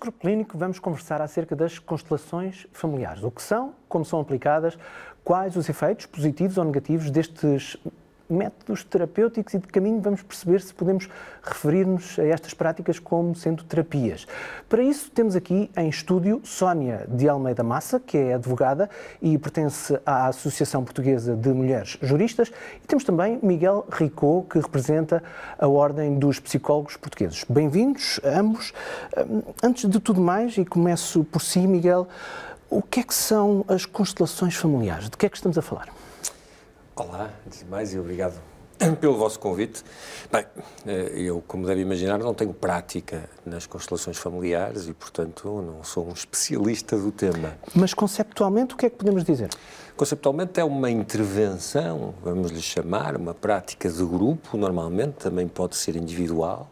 Grupo clínico vamos conversar acerca das constelações familiares. O que são, como são aplicadas, quais os efeitos positivos ou negativos destes métodos terapêuticos e de caminho vamos perceber se podemos referir-nos a estas práticas como sendo terapias. Para isso, temos aqui em estúdio Sónia de Almeida Massa, que é advogada e pertence à Associação Portuguesa de Mulheres Juristas, e temos também Miguel Ricot, que representa a Ordem dos Psicólogos Portugueses. Bem-vindos ambos. Antes de tudo mais, e começo por si, Miguel, o que é que são as constelações familiares? De que é que estamos a falar? Olá, antes de mais, e obrigado pelo vosso convite. Bem, eh, eu, como deve imaginar, não tenho prática nas constelações familiares e, portanto, não sou um especialista do tema. Mas, conceptualmente, o que é que podemos dizer? Conceptualmente, é uma intervenção, vamos lhe chamar, uma prática de grupo, normalmente, também pode ser individual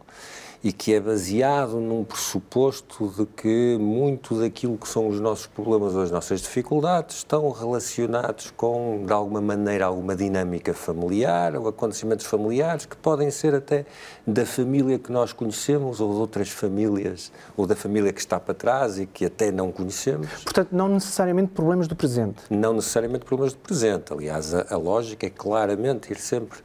e que é baseado num pressuposto de que muito daquilo que são os nossos problemas ou as nossas dificuldades estão relacionados com, de alguma maneira, alguma dinâmica familiar ou acontecimentos familiares que podem ser até da família que nós conhecemos ou de outras famílias ou da família que está para trás e que até não conhecemos. Portanto, não necessariamente problemas do presente. Não necessariamente problemas do presente. Aliás, a, a lógica é claramente ir sempre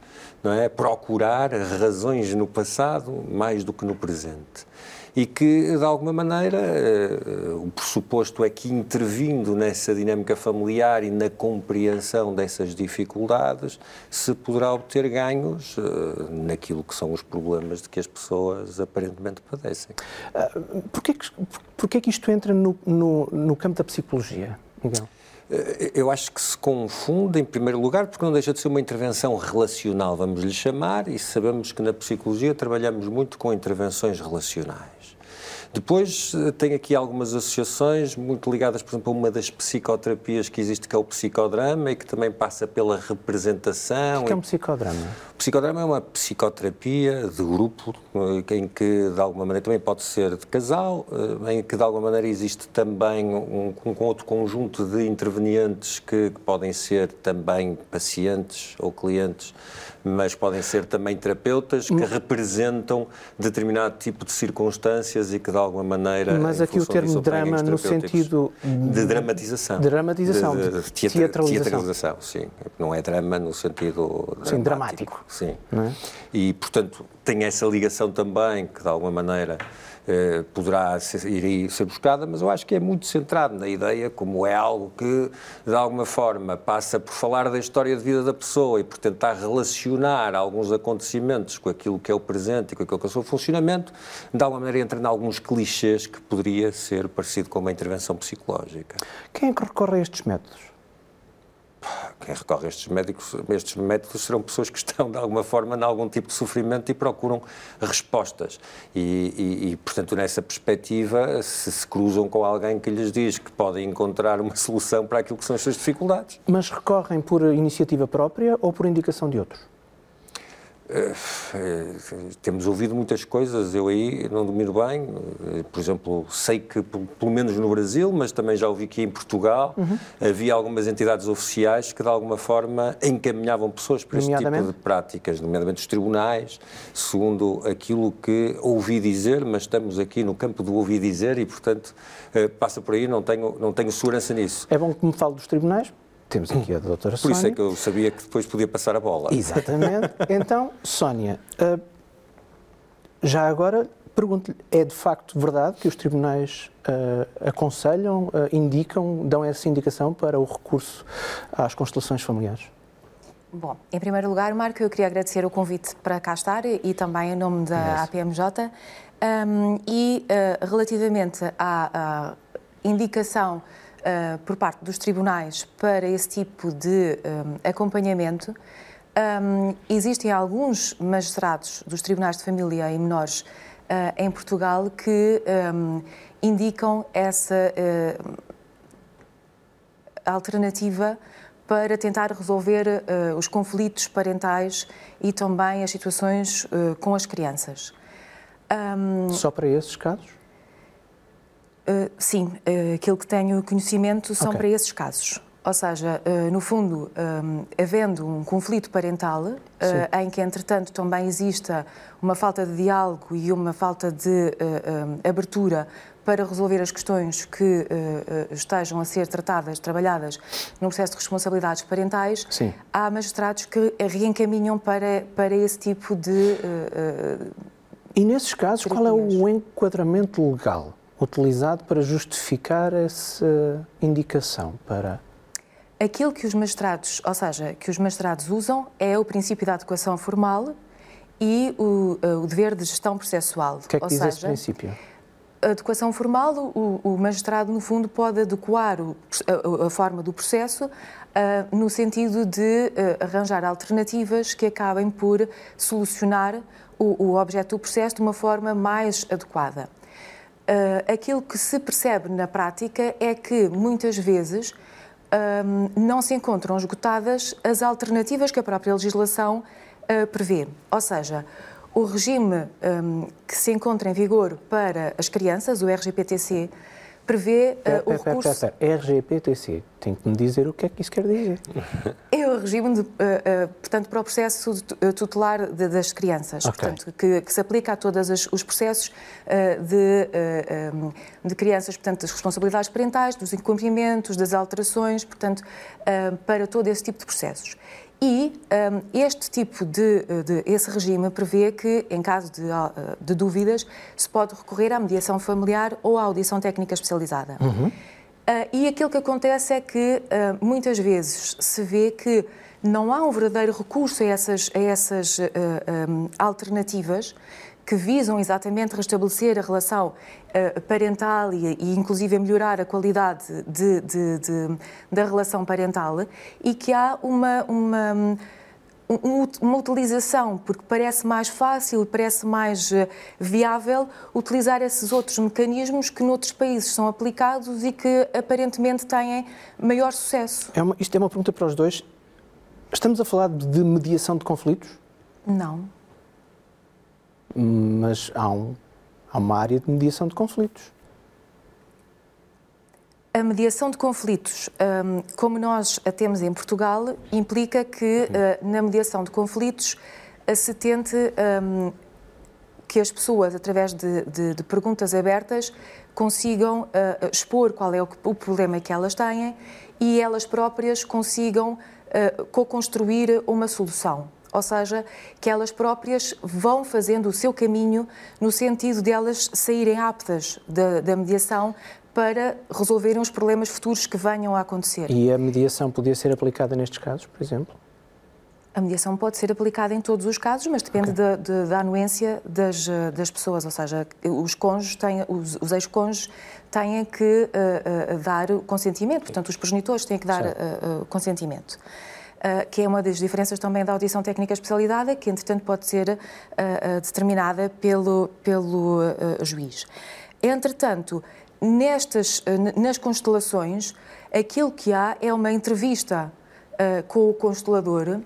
não é? procurar razões no passado mais do que no presente. E que, de alguma maneira, uh, o pressuposto é que, intervindo nessa dinâmica familiar e na compreensão dessas dificuldades, se poderá obter ganhos uh, naquilo que são os problemas de que as pessoas aparentemente padecem. Uh, Porquê que, porquê que isto entra no, no, no campo da psicologia, Miguel? Eh, eu acho que se confunde, em primeiro lugar, porque não deixa de ser uma intervenção relacional, vamos lhe chamar, e sabemos que na psicologia trabalhamos muito com intervenções relacionais. Depois eh, tem aqui algumas associações muito ligadas, por exemplo, a uma das psicoterapias que existe, que é o psicodrama, e que também passa pela representação. O que é um psicodrama? O psicodrama é uma psicoterapia de grupo, eh, em que, de alguma maneira, também pode ser de casal, eh, em que, de alguma maneira, existe também um, um outro conjunto de intervenientes que, que podem ser também pacientes ou clientes mas podem ser também terapeutas que representam determinado tipo de circunstâncias e que de alguma maneira. Mas aqui o termo drama no sentido. De dramatização. Dramatização, de, de, de teatra, teatralização. teatralização. sim. Não é drama no sentido. Sim, dramático. Sim. É? E, portanto, tem essa ligação também que de alguma maneira eh, poderá ser, ir ser buscada, mas eu acho que é muito centrado na ideia, como é algo que, de alguma forma, passa por falar da história de vida da pessoa e por tentar relacionar alguns acontecimentos com aquilo que é o presente e com aquilo que é o seu funcionamento, de alguma maneira entra em alguns clichês que poderia ser parecido com uma intervenção psicológica. Quem é que recorre a estes métodos? Quem recorre a estes médicos, estes métodos serão pessoas que estão de alguma forma em algum tipo de sofrimento e procuram respostas. E, e, e, portanto, nessa perspectiva, se se cruzam com alguém que lhes diz que podem encontrar uma solução para aquilo que são as suas dificuldades. Mas recorrem por iniciativa própria ou por indicação de outros? Uh, temos ouvido muitas coisas, eu aí não domino bem, por exemplo, sei que pelo menos no Brasil, mas também já ouvi que em Portugal uhum. havia algumas entidades oficiais que de alguma forma encaminhavam pessoas para este tipo de práticas, nomeadamente os tribunais, segundo aquilo que ouvi dizer, mas estamos aqui no campo do ouvir dizer e, portanto, passa por aí, não tenho, não tenho segurança nisso. É bom que me fale dos tribunais, temos aqui a doutora Sónia. Por isso é que eu sabia que depois podia passar a bola. Exatamente. Então, Sónia, uh, já agora pergunto-lhe, é de facto verdade que os tribunais uh, aconselham, uh, indicam, dão essa indicação para o recurso às constelações familiares? Bom, em primeiro lugar, Marco, eu queria agradecer o convite para cá estar e também em nome da APMJ. Um, e relativamente à, à indicação uh, por parte dos tribunais para esse tipo de um, acompanhamento. Um, existem alguns magistrados dos tribunais de família e menores uh, em Portugal que um, indicam essa uh, alternativa para tentar resolver uh, os conflitos parentais e também as situações uh, com as crianças. Um, Só para esses casos? Uh, sim, uh, aquilo que tenho conhecimento são okay. para esses casos. Ou seja, uh, no fundo, um, havendo um conflito parental, em que, entretanto, também exista uma falta de diálogo e uma falta de um, abertura para resolver as questões que estejam a ser tratadas, trabalhadas no processo de responsabilidades parentais, Sim. há magistrados que reencaminham para, para esse tipo de. e nesses casos, qual é o enquadramento legal utilizado para justificar essa indicação para Aquilo que os magistrados, ou seja, que os magistrados usam é o princípio da adequação formal e o, eh, o dever de gestão processual. O que é que ou diz seja, esse princípio? A adequação formal, o, o, magistrado, no fundo, pode adequar o, a, a, forma do processo uh, no sentido de uh, arranjar alternativas que acabem por solucionar o, o objeto do processo de uma forma mais adequada. Uh, aquilo que se percebe na prática é que, muitas vezes, um, não se encontram esgotadas as alternativas que a própria legislação uh, prevê. Ou seja, o regime um, que se encontra em vigor para as crianças, o RGPTC, prevê uh, o recurso... Pera, pera, RGPTC, tem que me dizer o que é que isso quer dizer. É o regime, de, uh, uh, portanto, para o processo tutelar de, das crianças, okay. portanto, que, que, se aplica a todos os processos de, um, de crianças, portanto, das responsabilidades parentais, dos incumprimentos, das alterações, portanto, para todo esse tipo de processos. E um, este tipo de, de, esse regime prevê que, em caso de, uh, de, dúvidas, se pode recorrer à mediação familiar ou à audição técnica especializada. Uhum. Uh, e aquilo que acontece é que uh, muitas vezes se vê que não há um verdadeiro recurso a essas, a essas um, alternativas que visam exatamente restabelecer a relação uh, parental e, e, inclusive, melhorar a qualidade de, de, de, da relação parental e que há uma, uma, uma utilização, porque parece mais fácil, parece mais uh, viável utilizar esses outros mecanismos que noutros países são aplicados e que aparentemente têm maior sucesso. É uma, isto é uma pergunta para os dois. Estamos a falar de mediação de conflitos? Não mas há, um, há uma área de mediação de conflitos. A mediação de conflitos, hum, como nós a temos em Portugal, implica que uhum. na mediação de conflitos se tente hum, que as pessoas, através de, de, de perguntas abertas, consigam uh, expor qual é o, o, problema que elas têm e elas próprias consigam co-construir uma solução ou seja, que elas próprias vão fazendo o seu caminho no sentido de elas saírem aptas da, da mediação para resolverem os problemas futuros que venham a acontecer. E a mediação podia ser aplicada nestes casos, por exemplo? A mediação pode ser aplicada em todos os casos, mas depende okay. da, de, da anuência das, das pessoas, ou seja, os cônjuges têm, os, os ex-cônjuges têm que uh, uh, dar consentimento, portanto, os progenitores têm que dar uh, consentimento. Uh, que é uma das diferenças também da audição técnica especializada, que entretanto pode ser uh, uh, determinada pelo, pelo juiz. Entretanto, nestas, nas constelações, aquilo que há é uma entrevista com o constelador,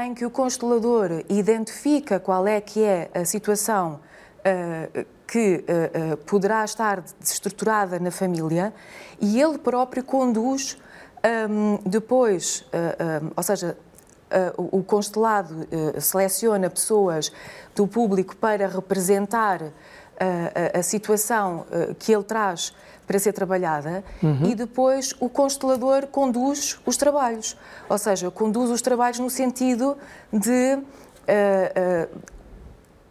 em que o constelador identifica qual é que é a situação que poderá estar desestruturada na família e ele próprio conduz um, depois, uh, um, ou seja, uh, o constelado uh, seleciona pessoas do público para representar a, a, situação que ele traz para ser trabalhada uhum. e depois o constelador conduz os trabalhos. Ou seja, conduz os trabalhos no sentido de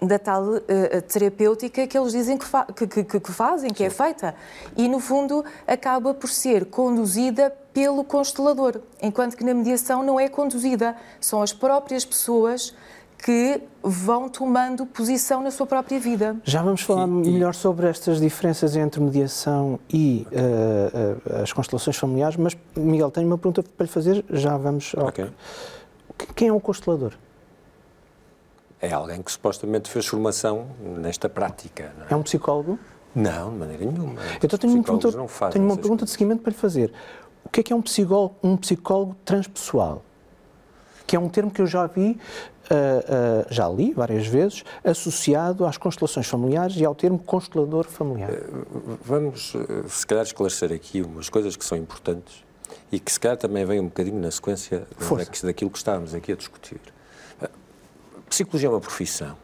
da tal uh, terapêutica que eles dizem que, fa que, que, que fazem, que é Sim. é feita. E, no fundo, acaba por ser conduzida pelo constelador, enquanto que na mediação não é conduzida. São as próprias pessoas que vão tomando posição na sua própria vida. Já vamos falar e, melhor sobre estas diferenças entre mediação e uh, uh, as constelações familiares, mas, Miguel, tenho uma pergunta para lhe fazer, já vamos ao... Okay. Quem é um constelador? É alguém que supostamente fez formação nesta prática. É? é? um psicólogo? Não, de maneira nenhuma. Então tenho, uma pergunta, tenho uma pergunta de seguimento para lhe fazer. O que é que é um psicólogo, um psicólogo transpessoal? Que é um termo que eu já vi, uh, uh, já li várias vezes, associado às constelações familiares e ao termo constelador familiar. Uh, vamos, se calhar, esclarecer aqui umas coisas que são importantes e que se calhar também vem um bocadinho na sequência Força. daquilo que estávamos aqui a discutir. Psicologia é uma profissão,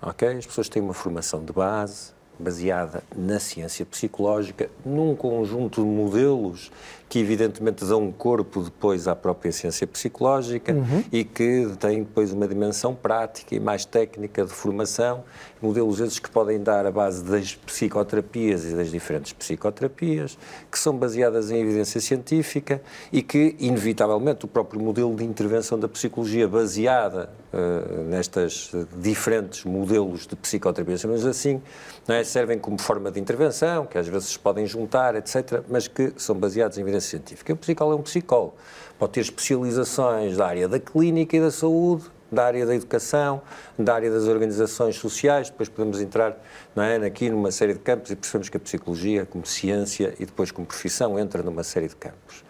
ok? As pessoas têm uma formação de base, baseada na ciência psicológica, num conjunto de modelos que evidentemente dão um corpo depois à própria ciência psicológica uhum. e que têm depois uma dimensão prática e mais técnica de formação, modelos esses que podem dar a base das psicoterapias e das diferentes psicoterapias, que são baseadas em evidência científica e que, inevitavelmente, o próprio modelo de intervenção da psicologia baseada uh, nestas diferentes modelos de psicoterapia, chamamos assim, é? servem como forma de intervenção, que às vezes podem juntar, etc., mas que são baseados em evidência científica. O psicólogo é um psicólogo. Pode ter especializações da área da clínica e da saúde, da área da educação, da área das organizações sociais, depois podemos entrar não é, aqui numa série de campos e percebemos que a psicologia, como ciência e depois como profissão, entra numa série de campos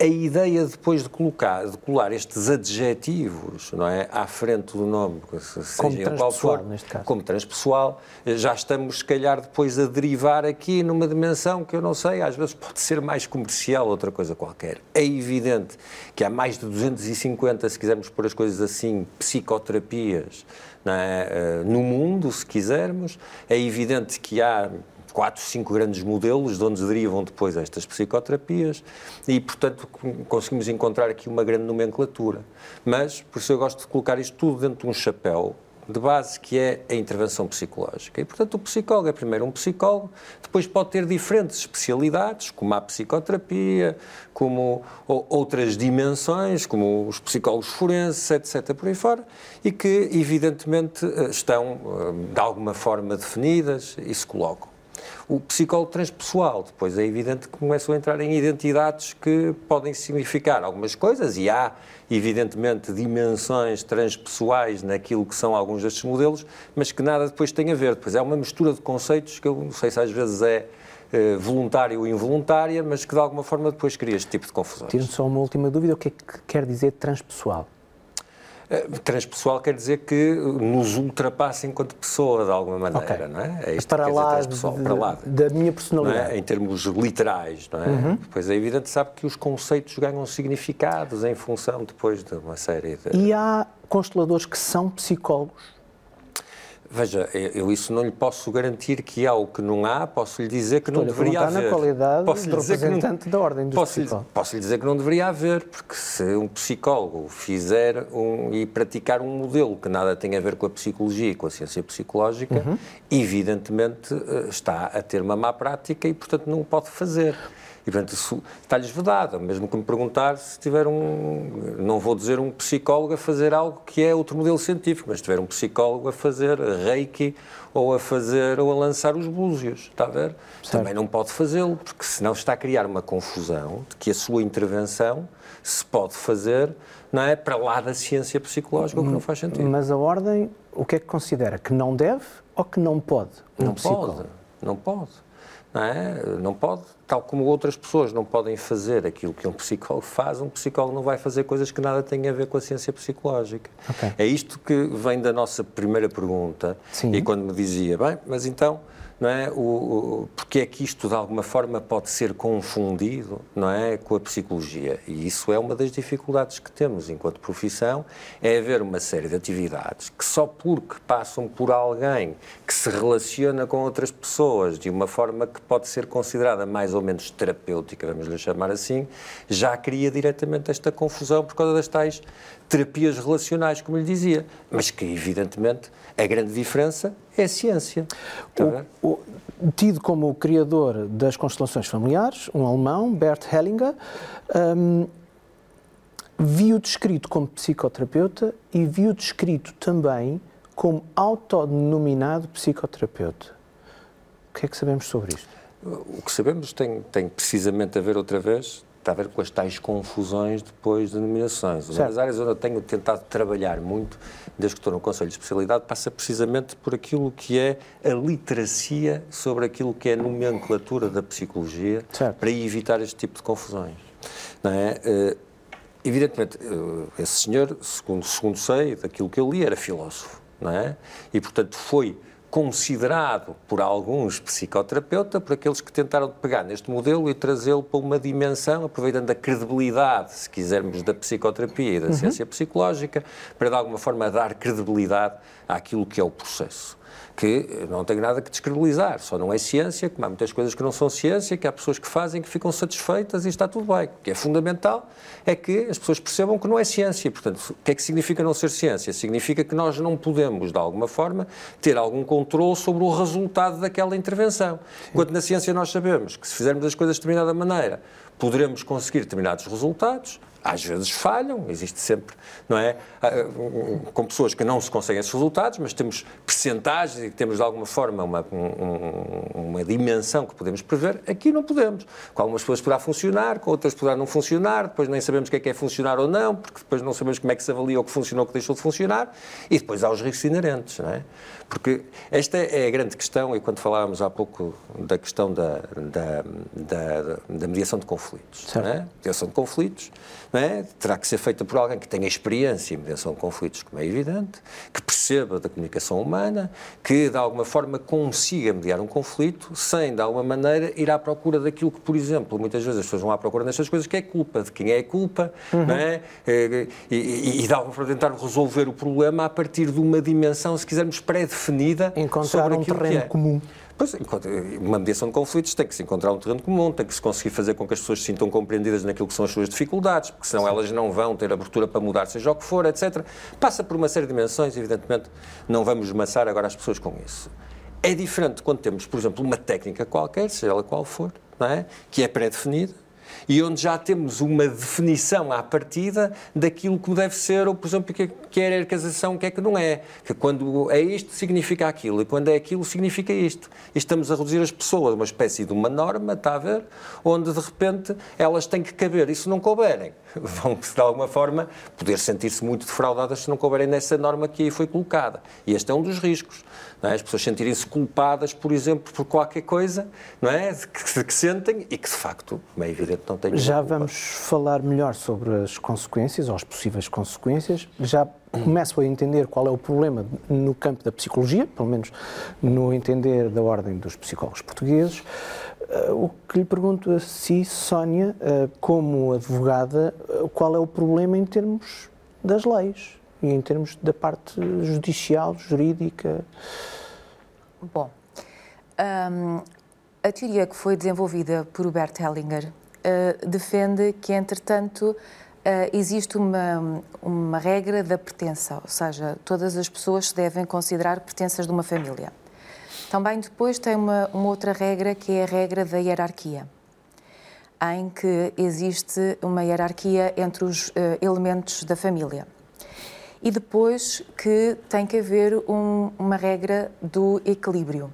a ideia depois de colocar, de colar estes adjetivos, não é, à frente do nome, seja qual for, como transpessoal, já estamos se calhar depois a derivar aqui numa dimensão que eu não sei, às vezes pode ser mais comercial, outra coisa qualquer. É evidente que há mais de 250, se quisermos pôr as coisas assim, psicoterapias é, eh, no mundo, se quisermos. É evidente que há quatro, cinco grandes modelos de onde derivam depois estas psicoterapias e, portanto, conseguimos encontrar aqui uma grande nomenclatura. Mas, por isso eu gosto de colocar isto tudo dentro de um chapéu de base que é a intervenção psicológica. E, portanto, o psicólogo é primeiro um psicólogo, depois pode ter diferentes especialidades, como a psicoterapia, como outras dimensões, como os psicólogos forenses, etc., por aí fora, e que, evidentemente, eh, estão, eh, de alguma forma, definidas e se colocam. O psicólogo transpessoal, depois é evidente que começam a entrar em identidades que podem significar algumas coisas e há, evidentemente, dimensões transpessoais naquilo que são alguns destes modelos, mas que nada depois tem a ver. Depois é uma mistura de conceitos que eu não sei se às vezes é eh, voluntária ou involuntária, mas que de alguma forma depois cria este tipo de confusões. Tiro só uma última dúvida, o que é que quer dizer transpessoal? Eh, transpessoal quer dizer que nos ultrapassa enquanto pessoa, de alguma maneira, okay. não é? É isto para que lá de, para lá da minha personalidade. É? Em termos literais, não é? Uhum. Pois é evidente, sabe que os conceitos ganham significados em função depois de uma série de... E há consteladores que são psicólogos? Veja, eu isso não lhe posso garantir que há ou que não há, posso lhe dizer que não deveria haver. na qualidade posso de representante não, da ordem dos posso psicólogos. Lhe, posso lhe dizer que não deveria haver, porque se um psicólogo fizer um, e praticar um modelo que nada tem a ver com a psicologia e com a ciência psicológica, uhum. evidentemente eh, está a ter uma má prática e, portanto, não o pode fazer. E, portanto, está-lhes vedado. Mesmo que me perguntar se tiver um. Não vou dizer um psicólogo a fazer algo que é outro modelo científico, mas se tiver um psicólogo a fazer reiki ou a fazer ou a lançar os búzios, está a ver? Certo. Também não pode fazê-lo, porque senão está a criar uma confusão de que a sua intervenção se pode fazer não é para lá da ciência psicológica, o que não faz sentido. Mas a ordem, o que é que considera? Que não deve ou que não pode? Um não psicólogo? pode, não pode. Não, é? não pode, tal como outras pessoas não podem fazer aquilo que um psicólogo faz, um psicólogo não vai fazer coisas que nada têm a ver com a ciência psicológica. Okay. É isto que vem da nossa primeira pergunta. Sim. E quando me dizia, bem, mas então não é? O, o, porque é que isto de alguma forma pode ser confundido, não é, com a psicologia? E isso é uma das dificuldades que temos enquanto profissão, é haver uma série de atividades que só porque passam por alguém que se relaciona com outras pessoas de uma forma que pode ser considerada mais ou menos terapêutica, vamos lhe chamar assim, já cria diretamente esta confusão por causa das tais terapias relacionais, como lhe dizia, mas que evidentemente a grande diferença é a ciência. O, o, tido como o criador das constelações familiares, um alemão, Bert Hellinger, um, viu descrito como psicoterapeuta e viu descrito também como autodenominado psicoterapeuta. O que é que sabemos sobre isto? O que sabemos tem, tem precisamente a ver outra vez está a ver com as tais confusões depois de nomeações. Uma das áreas onde eu tenho tentado trabalhar muito, desde que estou no Conselho de Especialidade, passa precisamente por aquilo que é a literacia sobre aquilo que é a nomenclatura da psicologia, certo. para evitar este tipo de confusões. Não é? Uh, evidentemente, uh, esse senhor, segundo, segundo sei, daquilo que eu li, era filósofo, não é? E, portanto, foi considerado por alguns psicoterapeutas, por aqueles que tentaram pegar neste modelo e trazê-lo para uma dimensão, aproveitando a credibilidade, se quisermos, da psicoterapia e da uhum. ciência psicológica, para de alguma forma dar credibilidade àquilo que é o processo que não tem nada que descredibilizar, só não é ciência, como há muitas coisas que não são ciência, que há pessoas que fazem que ficam satisfeitas e está tudo bem. O que é fundamental é que as pessoas percebam que não é ciência. Portanto, o que é que significa não ser ciência? Significa que nós não podemos, de alguma forma, ter algum controle sobre o resultado daquela intervenção. Enquanto na ciência nós sabemos que se fizermos as coisas de determinada maneira, poderemos conseguir determinados resultados, às vezes falham, existe sempre, não é? Ah, com pessoas que não se conseguem esses resultados, mas temos percentagens e temos de alguma forma uma, um, uma dimensão que podemos prever. Aqui não podemos. Com algumas pessoas poderá funcionar, com outras poderá não funcionar, depois nem sabemos o que é que é funcionar ou não, porque depois não sabemos como é que se avalia o que funcionou ou o que deixou de funcionar, e depois há os riscos inerentes, não é? Porque esta é a grande questão, e quando falávamos há pouco da questão da, da, da, da mediação de conflitos, não é? Mediação de conflitos, é? terá que ser feita por alguém que tenha experiência em mediação de conflitos, como é evidente, que perceba da comunicação humana, que de alguma forma consiga mediar um conflito sem, de alguma maneira, ir à procura daquilo que, por exemplo, muitas vezes as pessoas vão à procura nestas coisas, que é culpa, de quem é a culpa, uhum. não é? E, e, e de alguma forma tentar resolver o problema a partir de uma dimensão, se quisermos, pré-definida sobre um terreno é. comum. Pois, uma mediação de conflitos tem que se encontrar um terreno comum, tem que se conseguir fazer com que as pessoas se sintam compreendidas naquilo que são as suas dificuldades, porque senão Sim. elas não vão ter abertura para mudar, seja o que for, etc. Passa por uma série de dimensões, evidentemente, não vamos maçar agora as pessoas com isso. É diferente quando temos, por exemplo, uma técnica qualquer, seja ela qual for, não é? que é pré-definida, e onde já temos uma definição à partida daquilo que deve ser, ou, por exemplo, que, que é a ercasização, o que é que não é. Que quando é isto, significa aquilo, e quando é aquilo, significa isto. E estamos a reduzir as pessoas a uma espécie de uma norma, está a ver, onde de repente elas têm que caber, e se não couberem, vão, de alguma forma, poder sentir-se muito defraudadas se não couberem nessa norma que aí foi colocada. E este é um dos riscos. É? As pessoas sentirem-se culpadas, por exemplo, por qualquer coisa não é? que, que sentem e que, de facto, é evidente, não Já vamos falar melhor sobre as consequências, ou as possíveis consequências. Já começo a entender qual é o problema no campo da psicologia, pelo menos no entender da ordem dos psicólogos portugueses. Eh, o que lhe pergunto a si, Sónia, eh, como advogada, eh, qual é o problema em termos das leis? e em termos da parte judicial, jurídica? Bom, um, a teoria que foi desenvolvida por Bert Hellinger uh, defende que, entretanto, Uh, existe uma, uma regra da pertença, ou seja, todas as pessoas se devem considerar pertenças de uma família. Também depois tem uma, uma outra regra que é a regra da hierarquia, em que existe uma hierarquia entre os uh, elementos da família e depois que tem que haver um, uma regra do equilíbrio.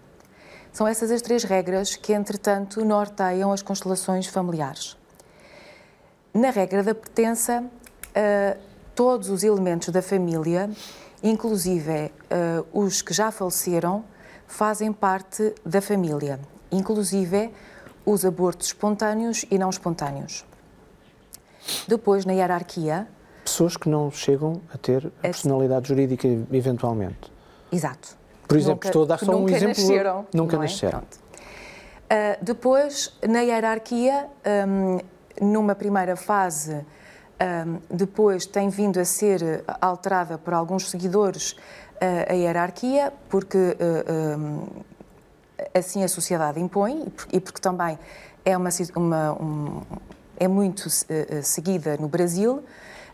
São essas as três regras que, entretanto, norteiam as constelações familiares. Na regra da pertença, uh, todos os elementos da família, inclusive uh, os que já faleceram, fazem parte da família, inclusive os abortos espontâneos e não espontâneos. Depois, na hierarquia, pessoas que não chegam a ter a personalidade jurídica eventualmente. Exato. Por exemplo, nunca, estou a dar só um exemplo. Nasceram, nunca é? nasceram. Uh, depois, na hierarquia, um, numa primeira fase, um, depois tem vindo a ser alterada por alguns seguidores uh, a hierarquia, porque uh, um, assim a sociedade impõe e porque também é, uma, uma um, é muito seguida no Brasil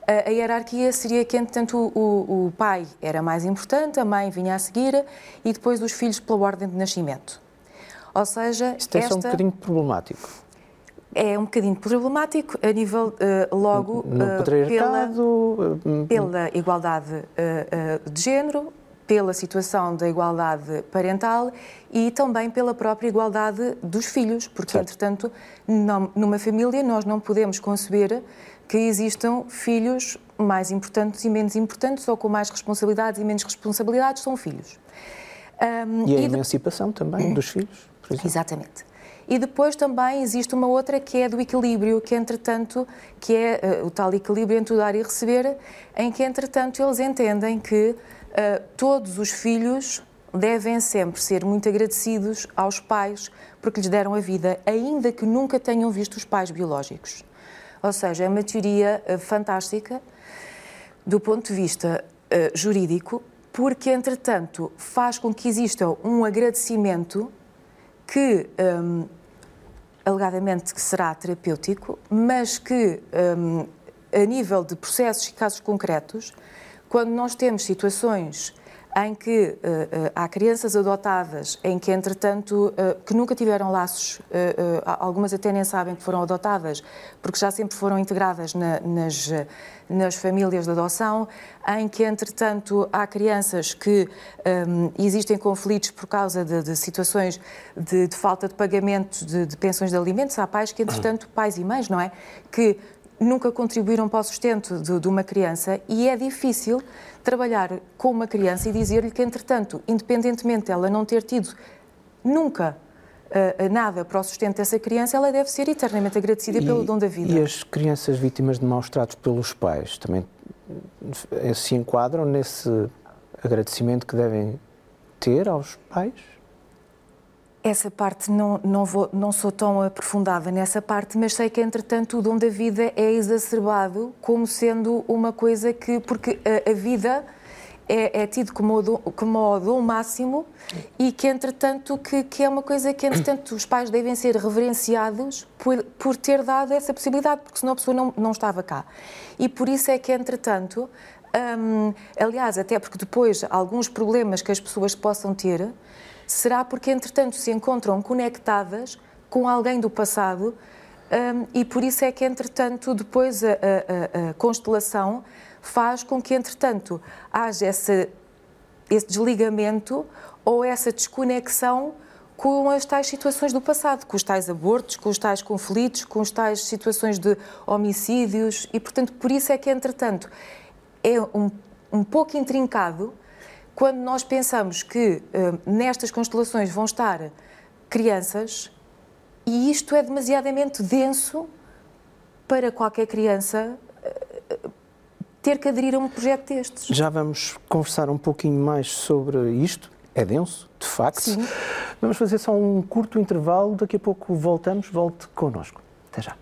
a, hierarquia seria que, entretanto, o, o, pai era mais importante, a mãe vinha a seguir e depois os filhos pela ordem de nascimento. Ou seja, Isto esta... é um bocadinho problemático. É um bocadinho problemático a nível, uh, logo, uh, pela, uh, pela igualdade uh, de género, pela situação da igualdade parental e também pela própria igualdade dos filhos, porque, certo. entretanto, numa família nós não podemos conceber que existam filhos mais importantes e menos importantes, ou com mais responsabilidades e menos responsabilidades, são filhos. Um, e a e emancipação de... também dos filhos, por exemplo. Exatamente. E depois também existe uma outra que é do equilíbrio, que entretanto, que é uh, o tal equilíbrio entre o dar e receber, em que entretanto eles entendem que uh, todos os filhos devem sempre ser muito agradecidos aos pais porque lhes deram a vida, ainda que nunca tenham visto os pais biológicos. Ou seja, é uma teoria uh, fantástica do ponto de vista uh, jurídico, porque, entretanto, faz com que exista um agradecimento que, um, alegadamente, que será terapêutico, mas que, um, a nível de processos e casos concretos, quando nós temos situações em que uh, uh, há crianças adotadas, em que, entretanto, uh, que nunca tiveram laços, algumas até nem sabem que foram adotadas, porque já sempre foram integradas na, nas, nas famílias de adoção, em que, entretanto, há crianças que um, existem conflitos por causa de, de situações de, de, falta de pagamento de, de pensões de alimentos, há pais que, entretanto, pais e mães, não é? Que nunca contribuíram para o sustento de, de uma criança e é difícil trabalhar com uma criança e dizer-lhe que, entretanto, independentemente dela não ter tido nunca uh, nada para o sustento dessa criança, ela deve ser eternamente agradecida e, pelo dom da vida. E as crianças vítimas de maus tratos pelos pais também se enquadram nesse agradecimento que devem ter aos pais? Essa parte não, não, vou, não sou tão aprofundada nessa parte, mas sei que, entretanto, o dom da vida é exacerbado como sendo uma coisa que. Porque a, a vida é, é, tido como o, dom, como o dom máximo e que, entretanto, que, que, é uma coisa que, entretanto, os pais devem ser reverenciados por, por ter dado essa possibilidade, porque senão a pessoa não, não estava cá. E por isso é que, entretanto, hum, aliás, até porque depois alguns problemas que as pessoas possam ter será porque, entretanto, se encontram conectadas com alguém do passado um, e por isso é que, entretanto, depois a, a, a, constelação faz com que, entretanto, haja esse, esse desligamento ou essa desconexão com as tais situações do passado, com os tais abortos, com os tais conflitos, com as tais situações de homicídios e, portanto, por isso é que, entretanto, é um, um pouco intrincado quando nós pensamos que uh, nestas constelações vão estar crianças, e isto é demasiadamente denso para qualquer criança uh, ter que aderir a um projeto destes. Já vamos conversar um pouquinho mais sobre isto. É denso, de facto. Sim. Vamos fazer só um curto intervalo, daqui a pouco voltamos. Volte connosco. Até já.